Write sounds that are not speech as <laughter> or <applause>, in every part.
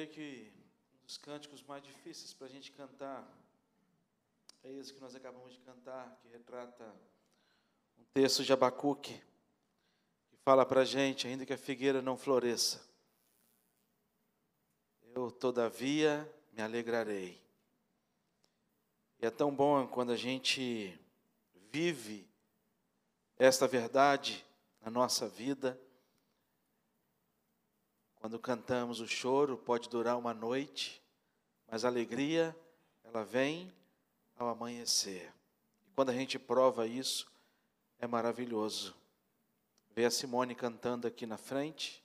creio que um dos cânticos mais difíceis para a gente cantar é esse que nós acabamos de cantar, que retrata um texto de Abacuque, que fala para a gente, ainda que a figueira não floresça, eu, todavia, me alegrarei. E é tão bom quando a gente vive esta verdade na nossa vida quando cantamos o choro, pode durar uma noite, mas a alegria, ela vem ao amanhecer. E quando a gente prova isso, é maravilhoso. Ver a Simone cantando aqui na frente,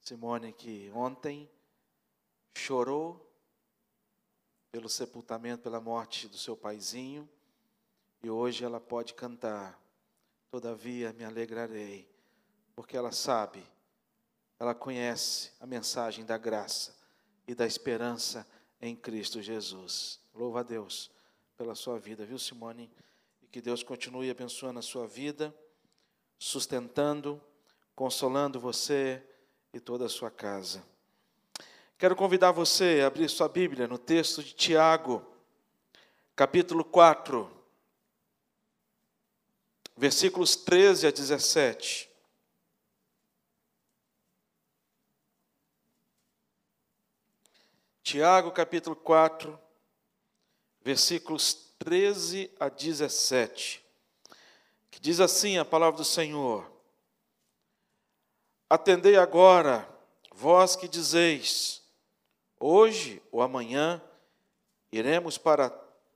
Simone que ontem chorou pelo sepultamento, pela morte do seu paizinho, e hoje ela pode cantar. Todavia me alegrarei, porque ela sabe ela conhece a mensagem da graça e da esperança em Cristo Jesus. Louva a Deus pela sua vida, viu, Simone? E que Deus continue abençoando a sua vida, sustentando, consolando você e toda a sua casa. Quero convidar você a abrir sua Bíblia no texto de Tiago, capítulo 4, versículos 13 a 17. Tiago capítulo 4, versículos 13 a 17, que diz assim a palavra do Senhor: Atendei agora, vós que dizeis, hoje ou amanhã iremos para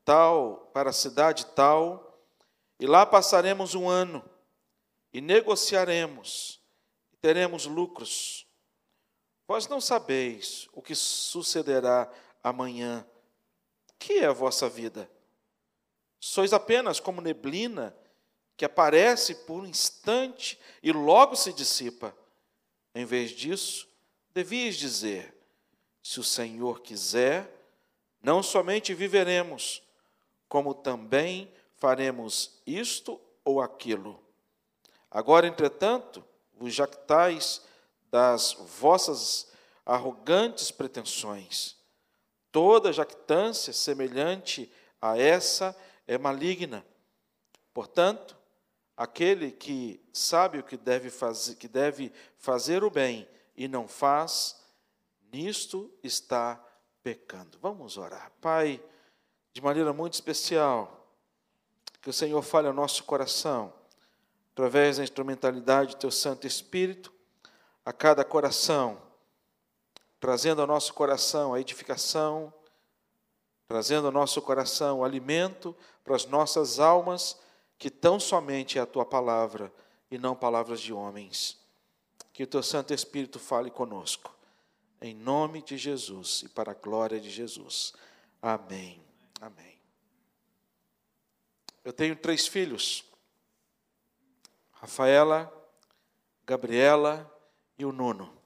tal, para a cidade tal, e lá passaremos um ano, e negociaremos, e teremos lucros. Vós não sabeis o que sucederá amanhã. Que é a vossa vida? Sois apenas como neblina que aparece por um instante e logo se dissipa. Em vez disso, devias dizer: se o Senhor quiser, não somente viveremos, como também faremos isto ou aquilo. Agora, entretanto, vos jactais das vossas arrogantes pretensões. Toda jactância semelhante a essa é maligna. Portanto, aquele que sabe o que deve fazer, que deve fazer o bem e não faz, nisto está pecando. Vamos orar. Pai, de maneira muito especial, que o Senhor fale ao nosso coração, através da instrumentalidade do teu Santo Espírito, a cada coração, trazendo ao nosso coração a edificação, trazendo ao nosso coração o alimento para as nossas almas, que tão somente é a tua palavra e não palavras de homens. Que o teu Santo Espírito fale conosco. Em nome de Jesus e para a glória de Jesus. Amém. Amém. Eu tenho três filhos: Rafaela, Gabriela e o Nuno.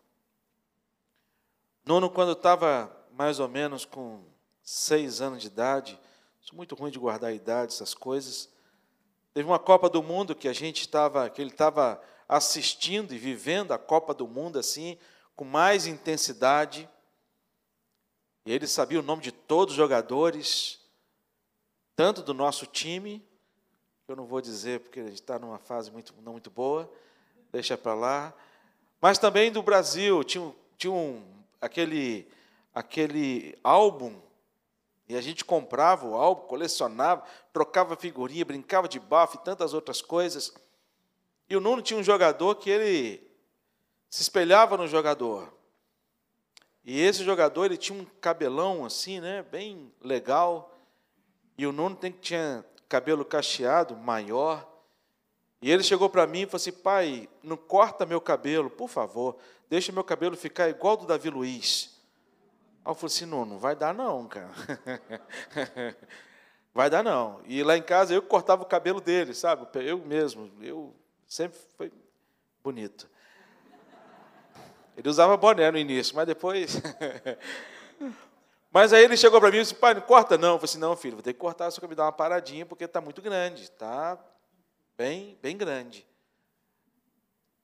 Nuno, quando estava mais ou menos com seis anos de idade, sou muito ruim de guardar a idade, essas coisas. Teve uma Copa do Mundo que a gente estava, que ele estava assistindo e vivendo a Copa do Mundo assim, com mais intensidade. E ele sabia o nome de todos os jogadores, tanto do nosso time, que eu não vou dizer porque ele está numa fase muito, não muito boa, deixa para lá, mas também do Brasil, tinha, tinha um, aquele, aquele álbum, e a gente comprava o álbum, colecionava, trocava figurinha, brincava de bafo e tantas outras coisas. E o Nuno tinha um jogador que ele se espelhava no jogador. E esse jogador ele tinha um cabelão assim, né, bem legal. E o Nuno tem, tinha cabelo cacheado, maior. E ele chegou para mim e falou assim: pai, não corta meu cabelo, por favor, deixa meu cabelo ficar igual do Davi Luiz. Aí eu falei assim: não, não vai dar não, cara. <laughs> vai dar não. E lá em casa eu cortava o cabelo dele, sabe? Eu mesmo, eu sempre foi bonito. Ele usava boné no início, mas depois. <laughs> mas aí ele chegou para mim e disse: pai, não corta não. Eu falei assim: não, filho, vou ter que cortar, só que me dar uma paradinha, porque está muito grande, tá bem, bem grande.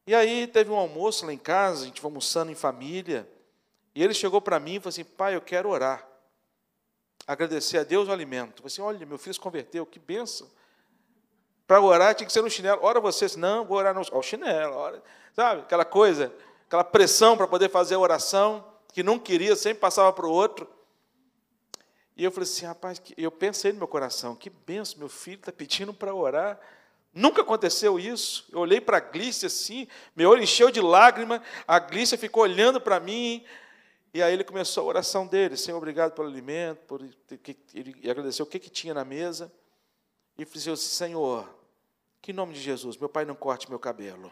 E aí teve um almoço lá em casa, a gente foi almoçando em família, E ele chegou para mim e falou assim: pai, eu quero orar. Agradecer a Deus o alimento. Falei assim: olha, meu filho se converteu, que benção. Para orar tinha que ser no chinelo. Ora você, não, vou orar no ao chinelo. Ora, sabe, aquela coisa, aquela pressão para poder fazer a oração, que não queria, sempre passava para o outro. E eu falei assim, rapaz, eu pensei no meu coração, que benção, meu filho está pedindo para orar. Nunca aconteceu isso. Eu olhei para a Glícia assim, meu olho encheu de lágrima, a Glícia ficou olhando para mim, e aí ele começou a oração dele, Senhor, obrigado pelo alimento, por ele agradeceu o que, que tinha na mesa. E disse Senhor, que em nome de Jesus, meu pai não corte meu cabelo.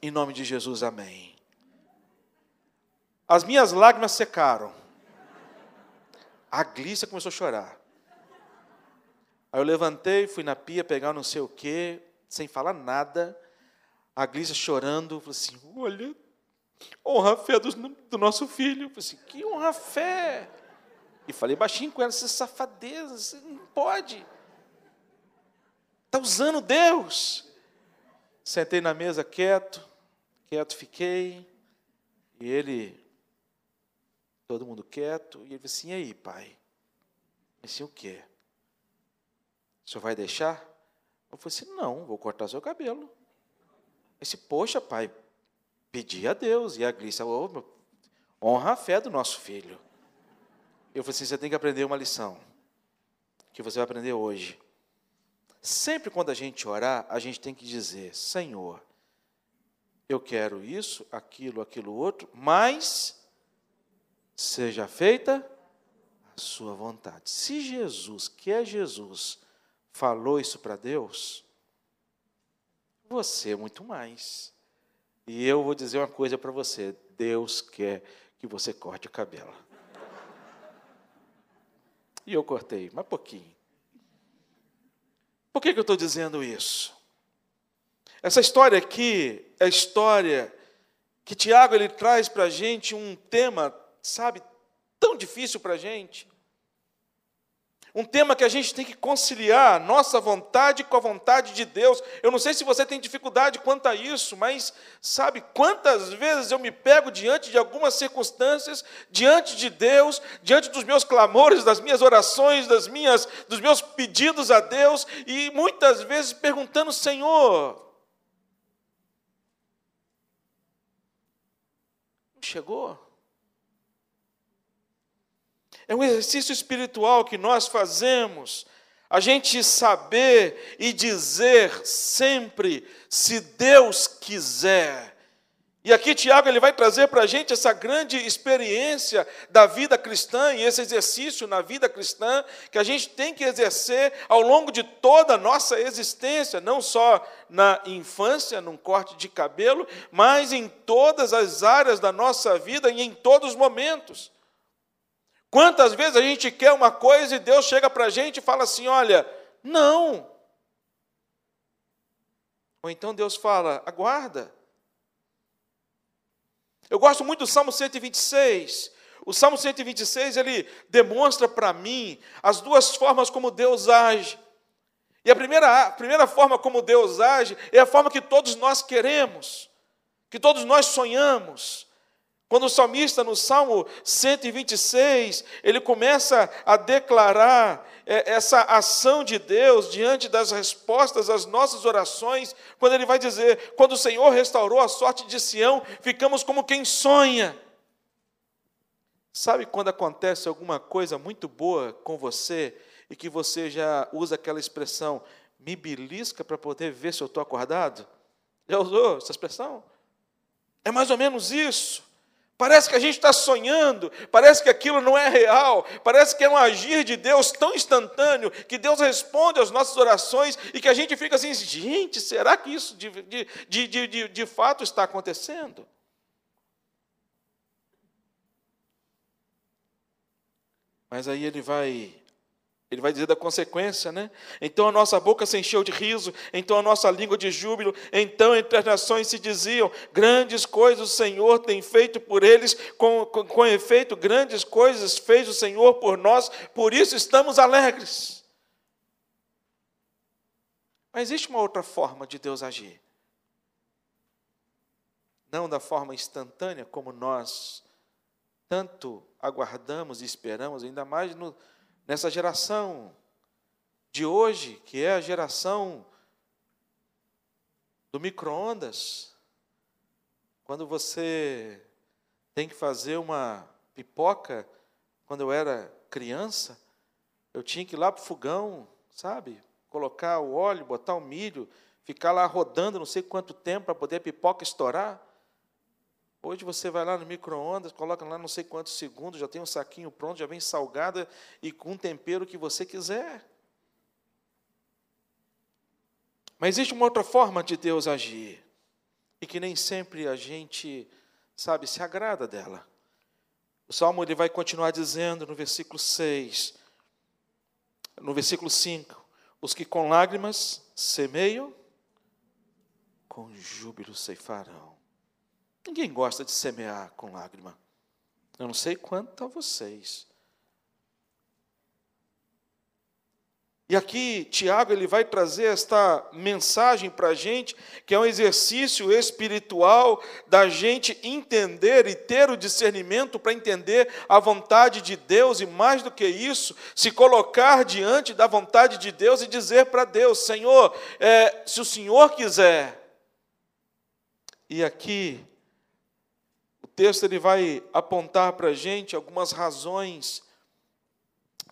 Em nome de Jesus, amém. As minhas lágrimas secaram. A Glícia começou a chorar. Aí eu levantei, fui na pia pegar não sei o quê, sem falar nada. A Glícia chorando, falou assim: Olha, honra a fé do, do nosso filho. Eu falei assim: Que honra a fé? E falei baixinho com ela: Essa safadeza, você não pode. Está usando Deus. Sentei na mesa quieto, quieto fiquei. E ele Todo mundo quieto. E ele disse assim: E aí, pai? Disse: O quê? O senhor vai deixar? Eu falei assim: Não, vou cortar seu cabelo. Eu disse: Poxa, pai, pedi a Deus. E a Glícia, oh, honra a fé do nosso filho. Eu falei assim: Você tem que aprender uma lição. Que você vai aprender hoje. Sempre quando a gente orar, a gente tem que dizer: Senhor, eu quero isso, aquilo, aquilo outro, mas seja feita a sua vontade. Se Jesus, que é Jesus, falou isso para Deus, você é muito mais. E eu vou dizer uma coisa para você: Deus quer que você corte o cabelo. E eu cortei, mas pouquinho. Por que, que eu estou dizendo isso? Essa história aqui é a história que Tiago ele traz para a gente um tema sabe, tão difícil para a gente. Um tema que a gente tem que conciliar nossa vontade com a vontade de Deus. Eu não sei se você tem dificuldade quanto a isso, mas sabe quantas vezes eu me pego diante de algumas circunstâncias, diante de Deus, diante dos meus clamores, das minhas orações, das minhas, dos meus pedidos a Deus, e muitas vezes perguntando, Senhor, chegou? É um exercício espiritual que nós fazemos, a gente saber e dizer sempre, se Deus quiser. E aqui Tiago ele vai trazer para a gente essa grande experiência da vida cristã e esse exercício na vida cristã que a gente tem que exercer ao longo de toda a nossa existência, não só na infância, num corte de cabelo, mas em todas as áreas da nossa vida e em todos os momentos. Quantas vezes a gente quer uma coisa e Deus chega para a gente e fala assim: olha, não. Ou então Deus fala: aguarda. Eu gosto muito do Salmo 126. O Salmo 126 ele demonstra para mim as duas formas como Deus age. E a primeira, a primeira forma como Deus age é a forma que todos nós queremos, que todos nós sonhamos. Quando o salmista, no Salmo 126, ele começa a declarar é, essa ação de Deus diante das respostas às nossas orações, quando ele vai dizer: Quando o Senhor restaurou a sorte de Sião, ficamos como quem sonha. Sabe quando acontece alguma coisa muito boa com você e que você já usa aquela expressão, me belisca para poder ver se eu estou acordado? Já usou essa expressão? É mais ou menos isso. Parece que a gente está sonhando, parece que aquilo não é real, parece que é um agir de Deus tão instantâneo, que Deus responde às nossas orações e que a gente fica assim: gente, será que isso de, de, de, de, de fato está acontecendo? Mas aí ele vai ele vai dizer da consequência, né? Então a nossa boca se encheu de riso, então a nossa língua de júbilo, então entre as nações se diziam: grandes coisas o Senhor tem feito por eles, com, com, com efeito, grandes coisas fez o Senhor por nós, por isso estamos alegres. Mas existe uma outra forma de Deus agir. não da forma instantânea como nós tanto aguardamos e esperamos, ainda mais no, nessa geração de hoje, que é a geração do micro-ondas. Quando você tem que fazer uma pipoca, quando eu era criança, eu tinha que ir lá para o fogão, sabe? Colocar o óleo, botar o milho, ficar lá rodando não sei quanto tempo para poder a pipoca estourar. Hoje você vai lá no micro-ondas, coloca lá não sei quantos segundos, já tem um saquinho pronto, já vem salgada e com o tempero que você quiser. Mas existe uma outra forma de Deus agir, e que nem sempre a gente, sabe, se agrada dela. O Salmo ele vai continuar dizendo no versículo 6, no versículo 5: Os que com lágrimas semeiam, com júbilo ceifarão. Ninguém gosta de semear com lágrima. Eu não sei quanto a vocês. E aqui Tiago ele vai trazer esta mensagem para a gente, que é um exercício espiritual da gente entender e ter o discernimento para entender a vontade de Deus e mais do que isso, se colocar diante da vontade de Deus e dizer para Deus: Senhor, é, se o Senhor quiser. E aqui texto ele vai apontar para a gente algumas razões,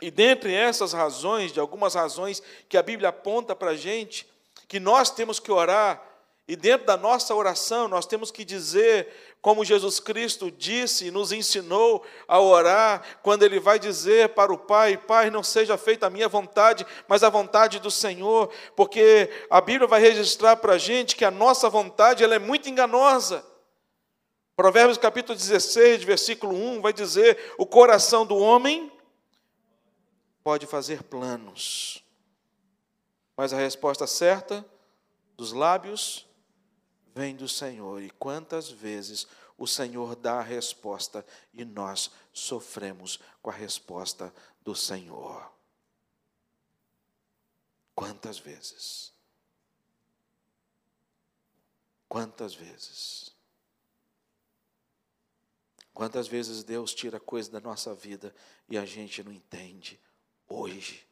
e dentre essas razões, de algumas razões que a Bíblia aponta para a gente, que nós temos que orar, e dentro da nossa oração nós temos que dizer, como Jesus Cristo disse e nos ensinou a orar, quando Ele vai dizer para o Pai: Pai, não seja feita a minha vontade, mas a vontade do Senhor, porque a Bíblia vai registrar para a gente que a nossa vontade ela é muito enganosa. Provérbios capítulo 16, versículo 1 vai dizer: O coração do homem pode fazer planos, mas a resposta certa dos lábios vem do Senhor. E quantas vezes o Senhor dá a resposta e nós sofremos com a resposta do Senhor? Quantas vezes? Quantas vezes? Quantas vezes Deus tira coisa da nossa vida e a gente não entende hoje.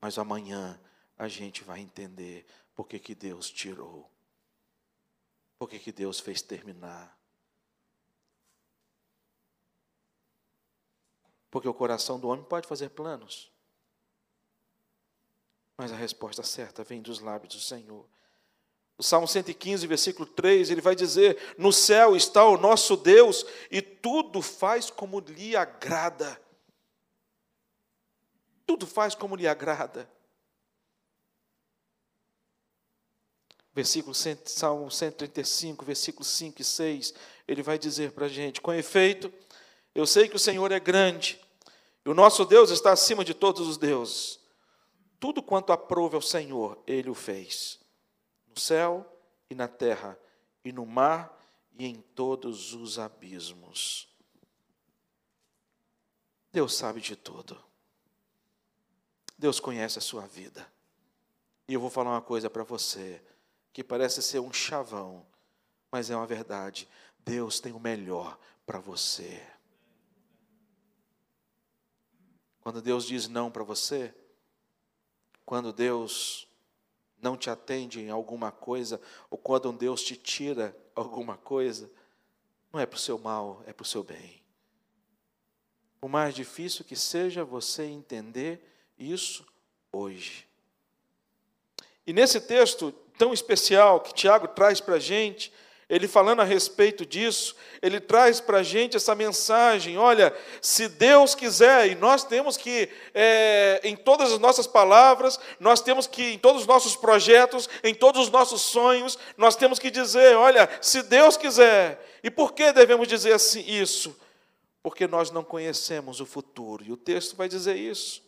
Mas amanhã a gente vai entender por que, que Deus tirou. Por que, que Deus fez terminar. Porque o coração do homem pode fazer planos. Mas a resposta certa vem dos lábios do Senhor. O Salmo 115, versículo 3, ele vai dizer: No céu está o nosso Deus e tudo faz como lhe agrada. Tudo faz como lhe agrada. Versículo Salmo 135, versículos 5 e 6, ele vai dizer para a gente: Com efeito, eu sei que o Senhor é grande, e o nosso Deus está acima de todos os deuses. Tudo quanto aprove ao Senhor, ele o fez no céu e na terra, e no mar e em todos os abismos. Deus sabe de tudo. Deus conhece a sua vida. E eu vou falar uma coisa para você, que parece ser um chavão, mas é uma verdade. Deus tem o melhor para você. Quando Deus diz não para você, quando Deus não te atende em alguma coisa, ou quando Deus te tira alguma coisa, não é para o seu mal, é para o seu bem. Por mais difícil que seja você entender isso hoje. E nesse texto tão especial que Tiago traz para a gente, ele falando a respeito disso, ele traz para a gente essa mensagem: olha, se Deus quiser, e nós temos que, é, em todas as nossas palavras, nós temos que, em todos os nossos projetos, em todos os nossos sonhos, nós temos que dizer: olha, se Deus quiser. E por que devemos dizer assim isso? Porque nós não conhecemos o futuro, e o texto vai dizer isso.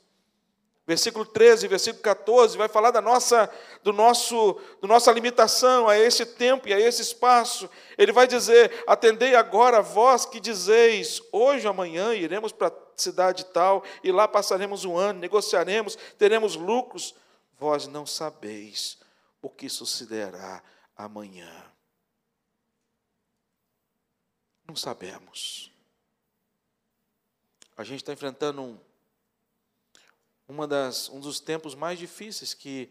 Versículo 13, versículo 14 vai falar da nossa, do nosso, do nossa limitação a esse tempo e a esse espaço. Ele vai dizer: Atendei agora vós que dizeis, hoje ou amanhã iremos para a cidade tal, e lá passaremos um ano, negociaremos, teremos lucros. Vós não sabeis o que sucederá amanhã. Não sabemos. A gente está enfrentando um, uma das, um dos tempos mais difíceis que,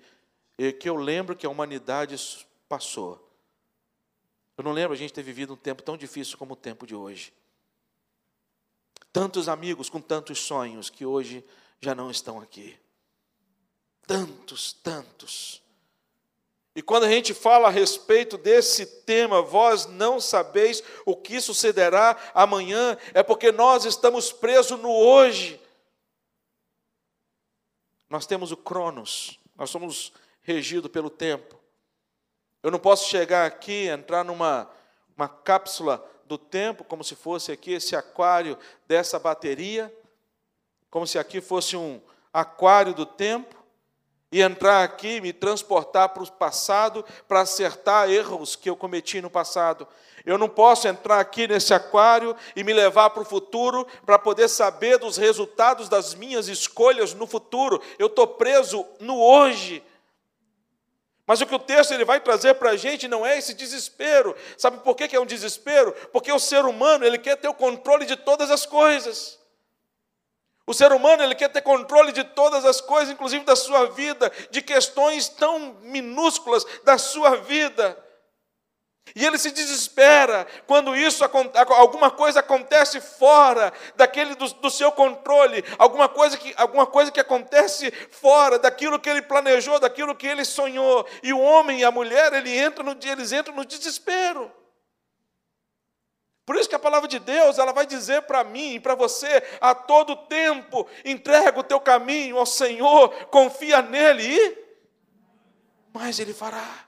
que eu lembro que a humanidade passou. Eu não lembro a gente ter vivido um tempo tão difícil como o tempo de hoje. Tantos amigos com tantos sonhos que hoje já não estão aqui. Tantos, tantos. E quando a gente fala a respeito desse tema, vós não sabeis o que sucederá amanhã, é porque nós estamos presos no hoje. Nós temos o Cronos, nós somos regidos pelo tempo. Eu não posso chegar aqui, entrar numa uma cápsula do tempo, como se fosse aqui esse aquário dessa bateria, como se aqui fosse um aquário do tempo, e entrar aqui, me transportar para o passado para acertar erros que eu cometi no passado. Eu não posso entrar aqui nesse aquário e me levar para o futuro para poder saber dos resultados das minhas escolhas no futuro. Eu estou preso no hoje. Mas o que o texto ele vai trazer para a gente não é esse desespero. Sabe por que é um desespero? Porque o ser humano ele quer ter o controle de todas as coisas. O ser humano ele quer ter controle de todas as coisas, inclusive da sua vida, de questões tão minúsculas da sua vida. E ele se desespera quando isso alguma coisa acontece fora daquele do, do, seu controle, alguma coisa que alguma coisa que acontece fora daquilo que ele planejou, daquilo que ele sonhou. E o homem e a mulher ele entra no eles entram no desespero. Por isso que a palavra de Deus, ela vai dizer para mim e para você a todo tempo: entrega o teu caminho ao Senhor, confia nele e mas ele fará.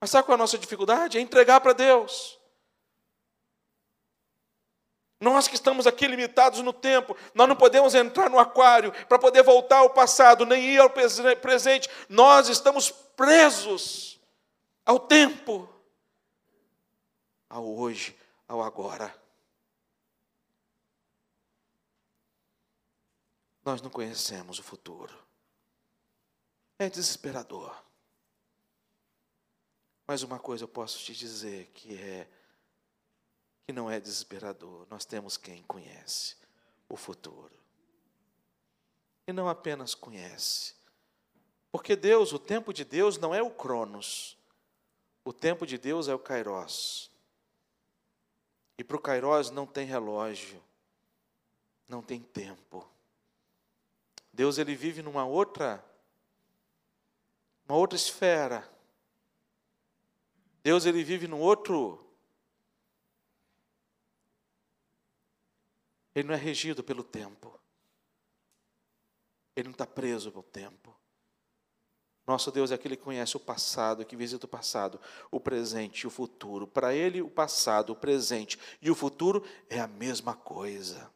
Mas sabe qual é a nossa dificuldade? É entregar para Deus. Nós que estamos aqui limitados no tempo, nós não podemos entrar no aquário para poder voltar ao passado, nem ir ao presente. Nós estamos presos ao tempo ao hoje, ao agora. Nós não conhecemos o futuro. É desesperador. Mas uma coisa eu posso te dizer que é que não é desesperador. Nós temos quem conhece o futuro. E não apenas conhece. Porque Deus, o tempo de Deus não é o Cronos. O tempo de Deus é o Kairos. E para o Kairos não tem relógio, não tem tempo. Deus ele vive numa outra uma outra esfera. Deus ele vive num outro Ele não é regido pelo tempo. Ele não está preso pelo tempo. Nosso Deus é aquele que conhece o passado, que visita o passado, o presente e o futuro. Para Ele, o passado, o presente e o futuro é a mesma coisa.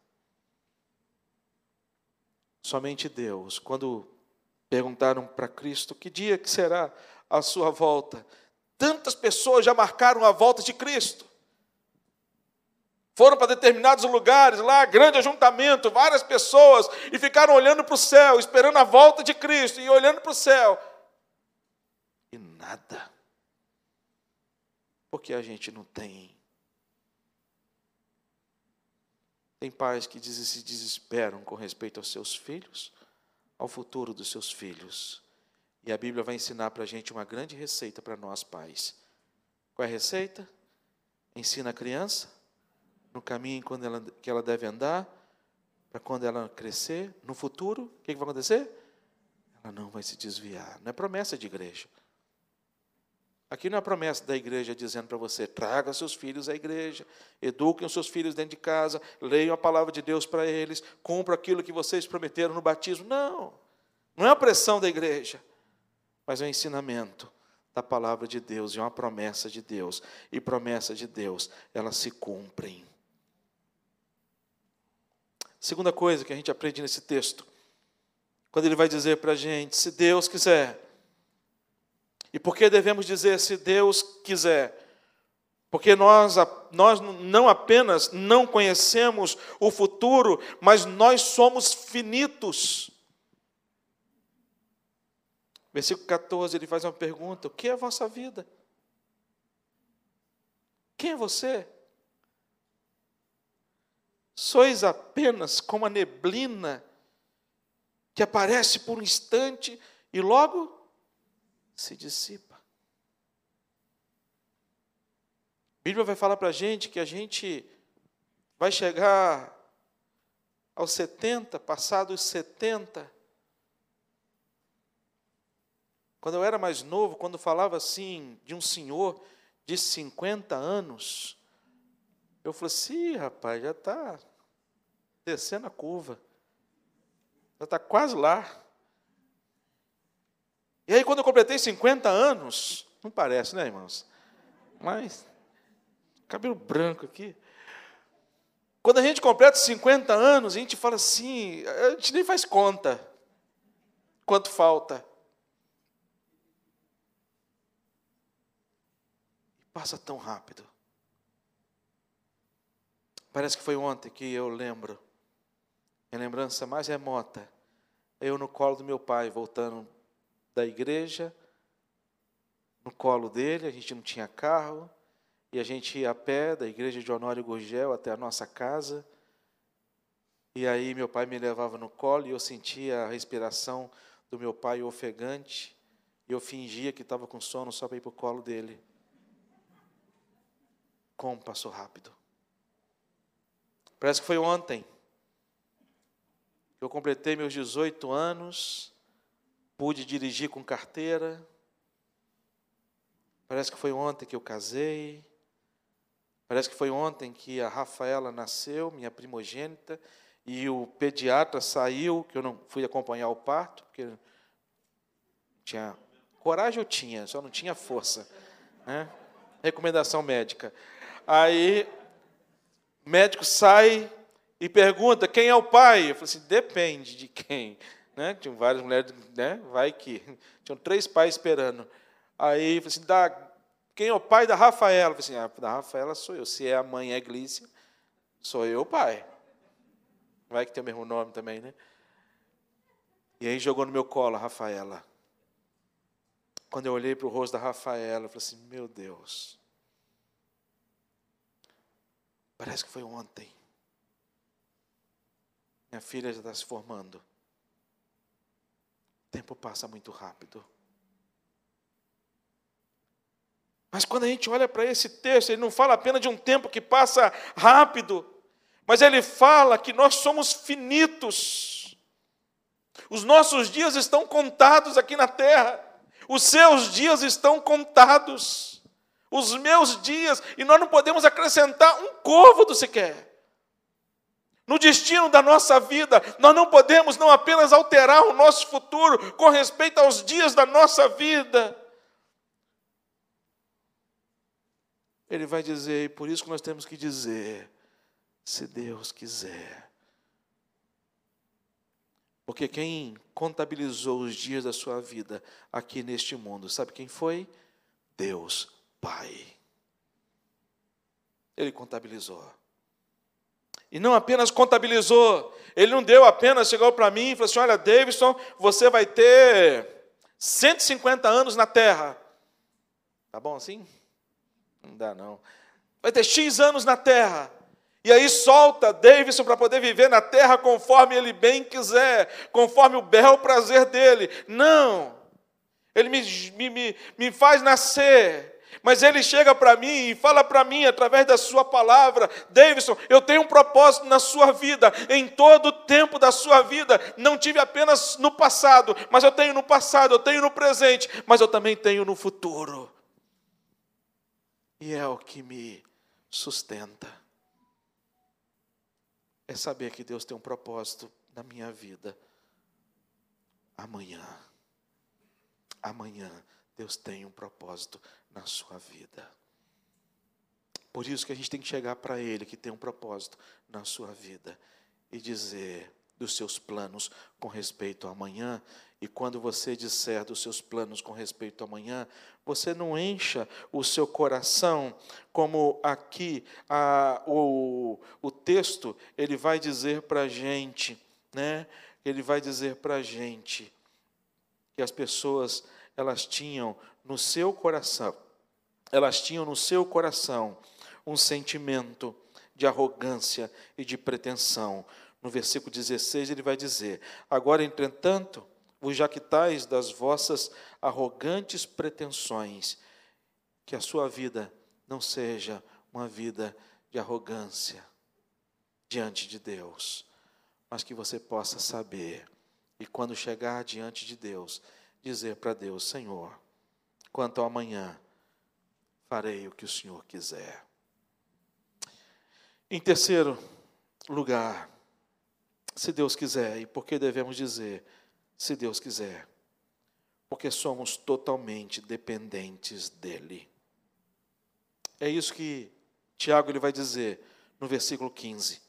Somente Deus, quando perguntaram para Cristo que dia que será a sua volta, tantas pessoas já marcaram a volta de Cristo. Foram para determinados lugares, lá, grande ajuntamento, várias pessoas, e ficaram olhando para o céu, esperando a volta de Cristo, e olhando para o céu e nada. Porque a gente não tem. Tem pais que se desesperam com respeito aos seus filhos, ao futuro dos seus filhos. E a Bíblia vai ensinar para a gente uma grande receita para nós pais. Qual é a receita? Ensina a criança no caminho quando ela, que ela deve andar, para quando ela crescer, no futuro, o que, que vai acontecer? Ela não vai se desviar. Não é promessa de igreja. Aqui não é a promessa da igreja dizendo para você: traga seus filhos à igreja, eduquem os seus filhos dentro de casa, leiam a palavra de Deus para eles, cumpram aquilo que vocês prometeram no batismo. Não, não é a pressão da igreja, mas é o ensinamento da palavra de Deus, e é uma promessa de Deus, e promessa de Deus, elas se cumprem. Segunda coisa que a gente aprende nesse texto, quando ele vai dizer para a gente: se Deus quiser, e por que devemos dizer se Deus quiser? Porque nós, nós não apenas não conhecemos o futuro, mas nós somos finitos. Versículo 14, ele faz uma pergunta: O que é a vossa vida? Quem é você? Sois apenas como a neblina que aparece por um instante e logo se dissipa. A Bíblia vai falar para a gente que a gente vai chegar aos 70, passados 70. Quando eu era mais novo, quando falava assim de um senhor de 50 anos, eu falei assim, rapaz, já está descendo a curva. Já está quase lá. E aí, quando eu completei 50 anos, não parece, né, irmãos? Mas, cabelo branco aqui. Quando a gente completa 50 anos, a gente fala assim, a gente nem faz conta quanto falta. Passa tão rápido. Parece que foi ontem que eu lembro. Minha lembrança mais remota. Eu no colo do meu pai, voltando da igreja, no colo dele, a gente não tinha carro, e a gente ia a pé da igreja de Honório Gurgel até a nossa casa. E aí meu pai me levava no colo e eu sentia a respiração do meu pai ofegante, e eu fingia que estava com sono só para ir para o colo dele. Como passou rápido. Parece que foi ontem. Eu completei meus 18 anos, pude dirigir com carteira. Parece que foi ontem que eu casei. Parece que foi ontem que a Rafaela nasceu, minha primogênita, e o pediatra saiu, que eu não fui acompanhar o parto, porque tinha coragem eu tinha, só não tinha força, né? Recomendação médica. Aí o médico sai e pergunta: quem é o pai? Eu falei assim: depende de quem. Né? Tinham várias mulheres, né? vai que. <laughs> Tinham três pais esperando. Aí falei assim: da, quem é o pai da Rafaela? Eu falei assim: ah, da Rafaela sou eu. Se é a mãe é Glícia, sou eu o pai. Vai que tem o mesmo nome também, né? E aí jogou no meu colo a Rafaela. Quando eu olhei para o rosto da Rafaela, eu falei assim: meu Deus. Parece que foi ontem. Minha filha já está se formando. Tempo passa muito rápido. Mas quando a gente olha para esse texto, ele não fala apenas de um tempo que passa rápido, mas ele fala que nós somos finitos. Os nossos dias estão contados aqui na terra. Os seus dias estão contados os meus dias, e nós não podemos acrescentar um côvado sequer. No destino da nossa vida, nós não podemos não apenas alterar o nosso futuro com respeito aos dias da nossa vida. Ele vai dizer, e por isso que nós temos que dizer, se Deus quiser. Porque quem contabilizou os dias da sua vida aqui neste mundo, sabe quem foi? Deus Pai. Ele contabilizou. E não apenas contabilizou, ele não deu apenas, chegou para mim e falou assim: Olha, Davidson, você vai ter 150 anos na terra. Tá bom assim? Não dá, não. Vai ter X anos na terra. E aí solta Davidson para poder viver na terra conforme ele bem quiser, conforme o bel prazer dele. Não. Ele me, me, me faz nascer mas ele chega para mim e fala para mim através da sua palavra, Davidson, eu tenho um propósito na sua vida, em todo o tempo da sua vida. Não tive apenas no passado, mas eu tenho no passado, eu tenho no presente, mas eu também tenho no futuro. E é o que me sustenta. É saber que Deus tem um propósito na minha vida. Amanhã. Amanhã Deus tem um propósito na sua vida. Por isso que a gente tem que chegar para Ele, que tem um propósito na sua vida, e dizer dos seus planos com respeito ao amanhã. E quando você disser dos seus planos com respeito ao amanhã, você não encha o seu coração, como aqui a, o, o texto ele vai dizer para a gente, né? Ele vai dizer para a gente que as pessoas elas tinham no seu coração elas tinham no seu coração um sentimento de arrogância e de pretensão. No versículo 16 ele vai dizer: Agora, entretanto, vos jactais das vossas arrogantes pretensões, que a sua vida não seja uma vida de arrogância diante de Deus, mas que você possa saber e quando chegar diante de Deus, dizer para Deus: Senhor, quanto ao amanhã, farei o que o Senhor quiser. Em terceiro lugar, se Deus quiser, e por que devemos dizer se Deus quiser? Porque somos totalmente dependentes dEle. É isso que Tiago ele vai dizer no versículo 15.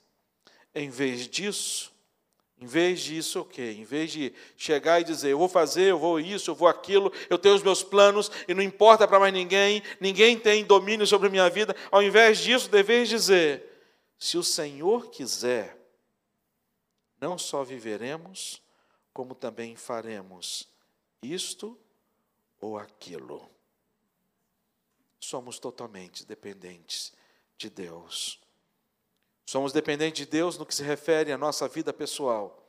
Em vez disso, em vez disso, o quê? Em vez de chegar e dizer, eu vou fazer, eu vou isso, eu vou aquilo, eu tenho os meus planos e não importa para mais ninguém, ninguém tem domínio sobre a minha vida, ao invés disso, deveis dizer, se o Senhor quiser, não só viveremos, como também faremos isto ou aquilo. Somos totalmente dependentes de Deus. Somos dependentes de Deus no que se refere à nossa vida pessoal.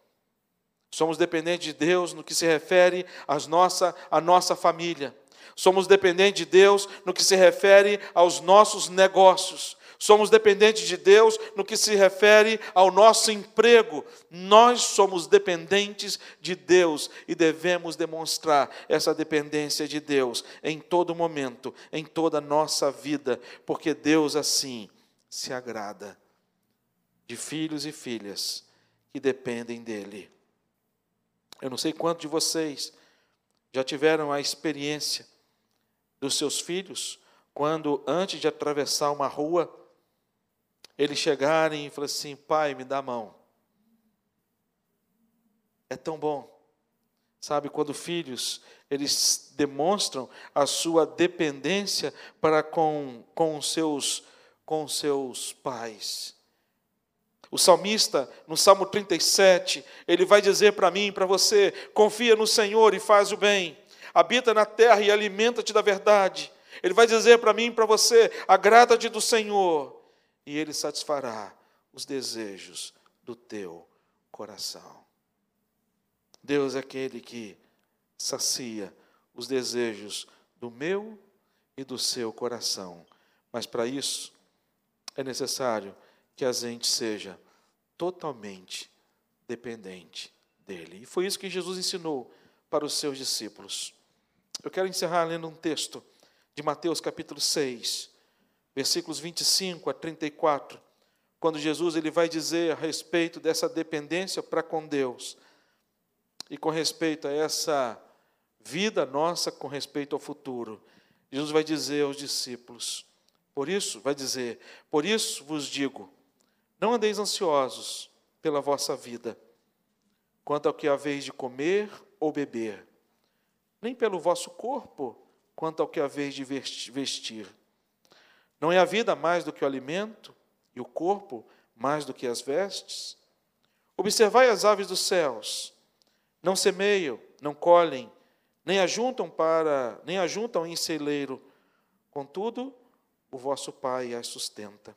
Somos dependentes de Deus no que se refere às nossa, à nossa família. Somos dependentes de Deus no que se refere aos nossos negócios. Somos dependentes de Deus no que se refere ao nosso emprego. Nós somos dependentes de Deus e devemos demonstrar essa dependência de Deus em todo momento, em toda a nossa vida, porque Deus assim se agrada de filhos e filhas que dependem dEle. Eu não sei quantos de vocês já tiveram a experiência dos seus filhos quando, antes de atravessar uma rua, eles chegarem e falarem assim: Pai, me dá a mão. É tão bom. Sabe, quando filhos, eles demonstram a sua dependência para com, com, os seus, com os seus pais. O salmista, no Salmo 37, ele vai dizer para mim para você: confia no Senhor e faz o bem, habita na terra e alimenta-te da verdade. Ele vai dizer para mim para você: agrada-te do Senhor, e Ele satisfará os desejos do teu coração. Deus é aquele que sacia os desejos do meu e do seu coração, mas para isso é necessário que a gente seja totalmente dependente dele. E foi isso que Jesus ensinou para os seus discípulos. Eu quero encerrar lendo um texto de Mateus capítulo 6, versículos 25 a 34, quando Jesus ele vai dizer a respeito dessa dependência para com Deus e com respeito a essa vida nossa com respeito ao futuro. Jesus vai dizer aos discípulos: Por isso, vai dizer: Por isso vos digo, não andeis ansiosos pela vossa vida, quanto ao que haveis de comer ou beber, nem pelo vosso corpo, quanto ao que haveis de vestir. Não é a vida mais do que o alimento, e o corpo mais do que as vestes? Observai as aves dos céus, não semeiam, não colhem, nem ajuntam para, nem ajuntam em celeiro. Contudo, o vosso Pai as sustenta.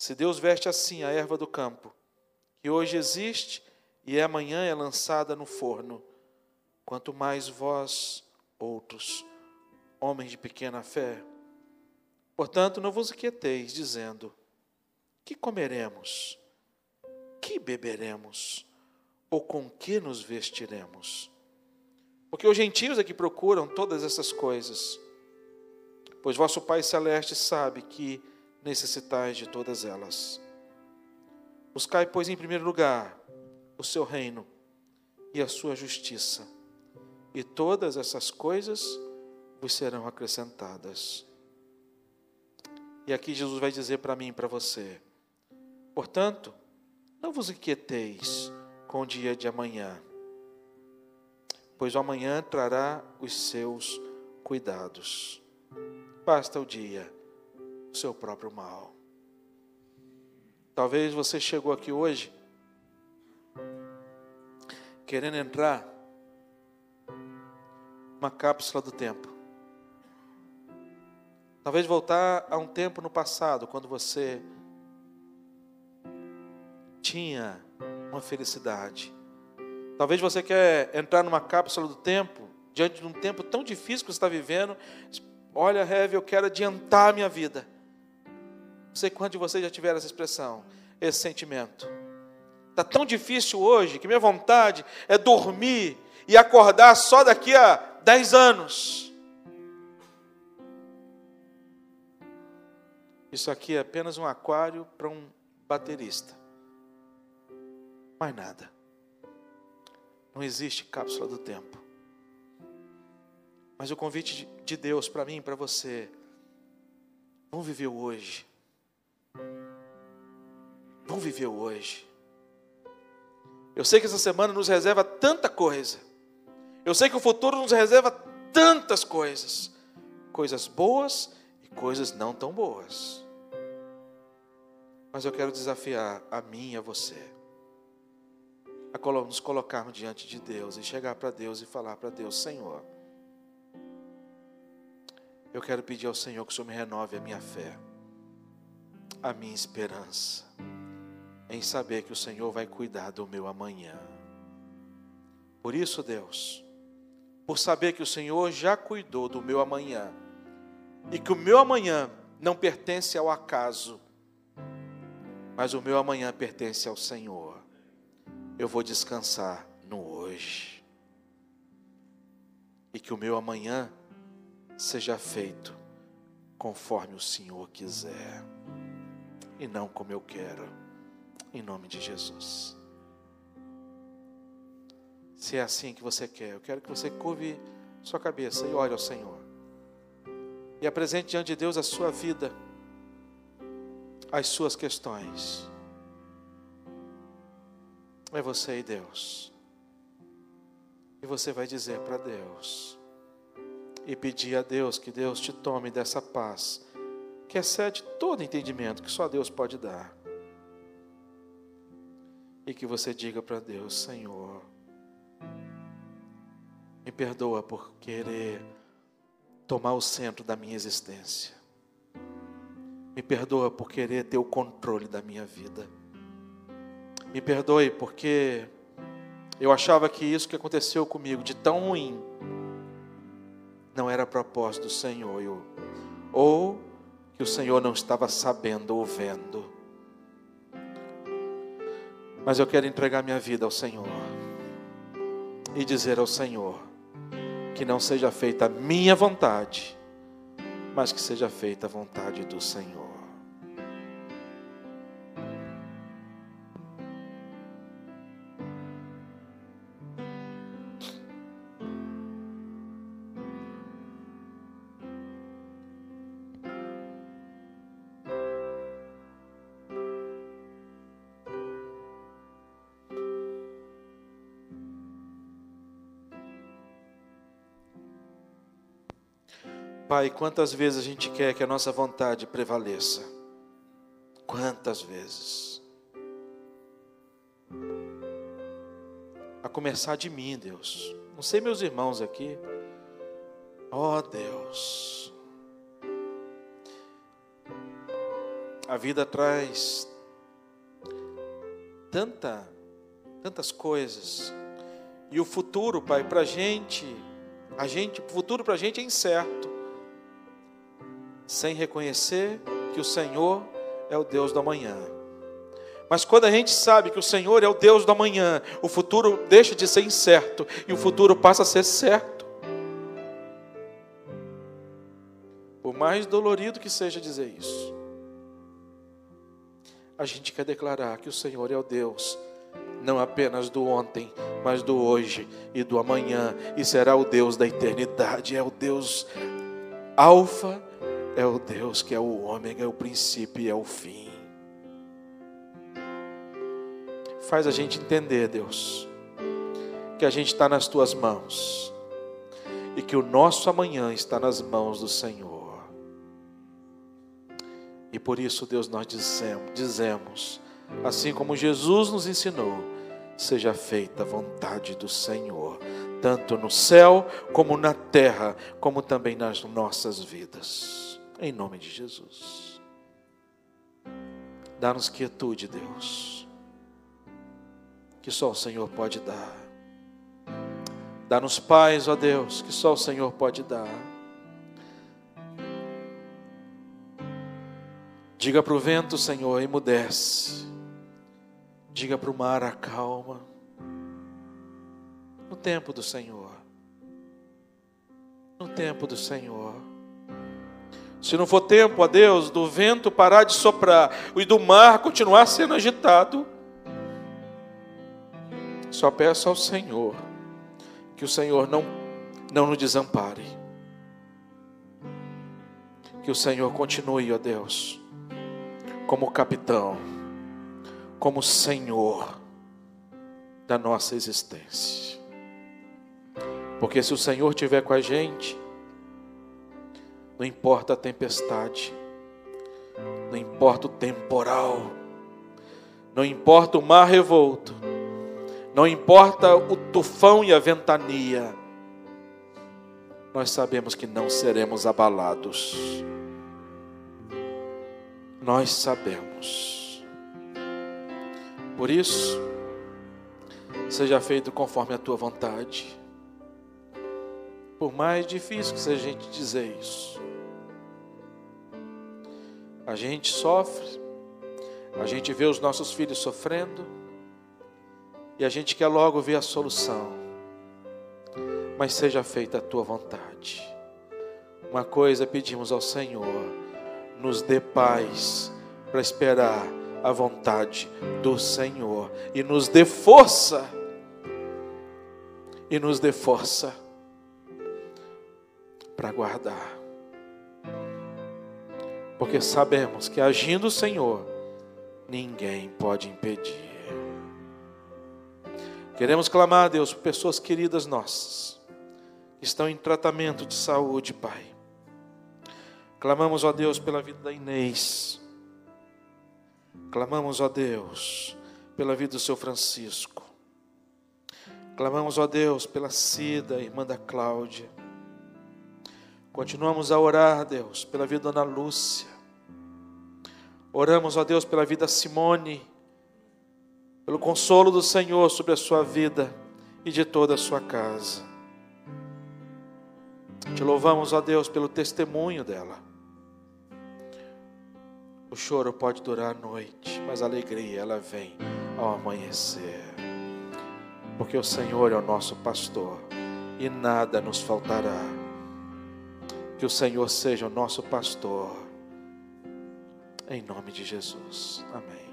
se Deus veste assim a erva do campo, que hoje existe e amanhã é lançada no forno, quanto mais vós, outros, homens de pequena fé. Portanto, não vos inquieteis, dizendo: que comeremos? Que beberemos? Ou com que nos vestiremos? Porque os gentios é que procuram todas essas coisas, pois vosso Pai Celeste sabe que necessitais de todas elas. Buscai, pois, em primeiro lugar o seu reino e a sua justiça, e todas essas coisas vos serão acrescentadas. E aqui Jesus vai dizer para mim e para você: Portanto, não vos inquieteis com o dia de amanhã, pois o amanhã trará os seus cuidados. Basta o dia, o seu próprio mal. Talvez você chegou aqui hoje querendo entrar uma cápsula do tempo. Talvez voltar a um tempo no passado, quando você tinha uma felicidade. Talvez você quer entrar numa cápsula do tempo, diante de um tempo tão difícil que você está vivendo. Olha, Rev, eu quero adiantar a minha vida. Não sei quantos de vocês já tiveram essa expressão, esse sentimento. Está tão difícil hoje que minha vontade é dormir e acordar só daqui a 10 anos. Isso aqui é apenas um aquário para um baterista. Mais nada. Não existe cápsula do tempo. Mas o convite de Deus para mim e para você, vamos viver hoje. Vamos viver hoje. Eu sei que essa semana nos reserva tanta coisa. Eu sei que o futuro nos reserva tantas coisas. Coisas boas e coisas não tão boas. Mas eu quero desafiar a mim e a você a nos colocarmos diante de Deus e chegar para Deus e falar para Deus: Senhor, eu quero pedir ao Senhor que o Senhor me renove a minha fé, a minha esperança, em saber que o Senhor vai cuidar do meu amanhã. Por isso, Deus, por saber que o Senhor já cuidou do meu amanhã, e que o meu amanhã não pertence ao acaso, mas o meu amanhã pertence ao Senhor eu vou descansar no hoje. E que o meu amanhã seja feito conforme o Senhor quiser, e não como eu quero, em nome de Jesus. Se é assim que você quer, eu quero que você curve sua cabeça e ore ao Senhor. E apresente diante de Deus a sua vida, as suas questões. É você e Deus. E você vai dizer para Deus e pedir a Deus que Deus te tome dessa paz que excede todo entendimento que só Deus pode dar. E que você diga para Deus, Senhor, me perdoa por querer tomar o centro da minha existência. Me perdoa por querer ter o controle da minha vida. Me perdoe porque eu achava que isso que aconteceu comigo de tão ruim não era propósito do Senhor, eu, ou que o Senhor não estava sabendo ou vendo. Mas eu quero entregar minha vida ao Senhor e dizer ao Senhor que não seja feita a minha vontade, mas que seja feita a vontade do Senhor. Pai, quantas vezes a gente quer que a nossa vontade prevaleça? Quantas vezes? A começar de mim, Deus. Não sei meus irmãos aqui. Ó oh, Deus. A vida traz tanta, tantas coisas. E o futuro, Pai, para gente, a gente, o futuro para a gente é incerto sem reconhecer que o Senhor é o Deus do amanhã. Mas quando a gente sabe que o Senhor é o Deus do amanhã, o futuro deixa de ser incerto e o futuro passa a ser certo. Por mais dolorido que seja dizer isso, a gente quer declarar que o Senhor é o Deus não apenas do ontem, mas do hoje e do amanhã, e será o Deus da eternidade, é o Deus Alfa é o Deus que é o ômega, é o princípio e é o fim. faz a gente entender, Deus, que a gente está nas tuas mãos e que o nosso amanhã está nas mãos do Senhor. E por isso, Deus, nós dizemos, dizemos assim como Jesus nos ensinou, seja feita a vontade do Senhor, tanto no céu como na terra, como também nas nossas vidas. Em nome de Jesus. Dá-nos quietude, Deus, que só o Senhor pode dar. Dá-nos paz, ó Deus, que só o Senhor pode dar. Diga para o vento, Senhor, emudece. Diga para o mar, acalma. No tempo do Senhor. No tempo do Senhor. Se não for tempo, a Deus, do vento parar de soprar e do mar continuar sendo agitado, só peço ao Senhor que o Senhor não, não nos desampare. Que o Senhor continue, ó Deus, como capitão, como Senhor da nossa existência. Porque se o Senhor estiver com a gente, não importa a tempestade, não importa o temporal, não importa o mar revolto, não importa o tufão e a ventania, nós sabemos que não seremos abalados. Nós sabemos. Por isso, seja feito conforme a tua vontade. Por mais difícil que seja a gente dizer isso. A gente sofre, a gente vê os nossos filhos sofrendo, e a gente quer logo ver a solução. Mas seja feita a tua vontade. Uma coisa pedimos ao Senhor: nos dê paz para esperar a vontade do Senhor e nos dê força. E nos dê força para guardar porque sabemos que agindo o Senhor, ninguém pode impedir. Queremos clamar a Deus por pessoas queridas nossas, que estão em tratamento de saúde, Pai. Clamamos, ó Deus, pela vida da Inês. Clamamos, ó Deus, pela vida do seu Francisco. Clamamos, ó Deus, pela Cida, irmã da Cláudia. Continuamos a orar, Deus, pela vida da Ana Lúcia. Oramos, ó Deus, pela vida da Simone, pelo consolo do Senhor sobre a sua vida e de toda a sua casa. Te louvamos, ó Deus, pelo testemunho dela. O choro pode durar a noite, mas a alegria ela vem ao amanhecer. Porque o Senhor é o nosso pastor e nada nos faltará. Que o Senhor seja o nosso pastor. Em nome de Jesus. Amém.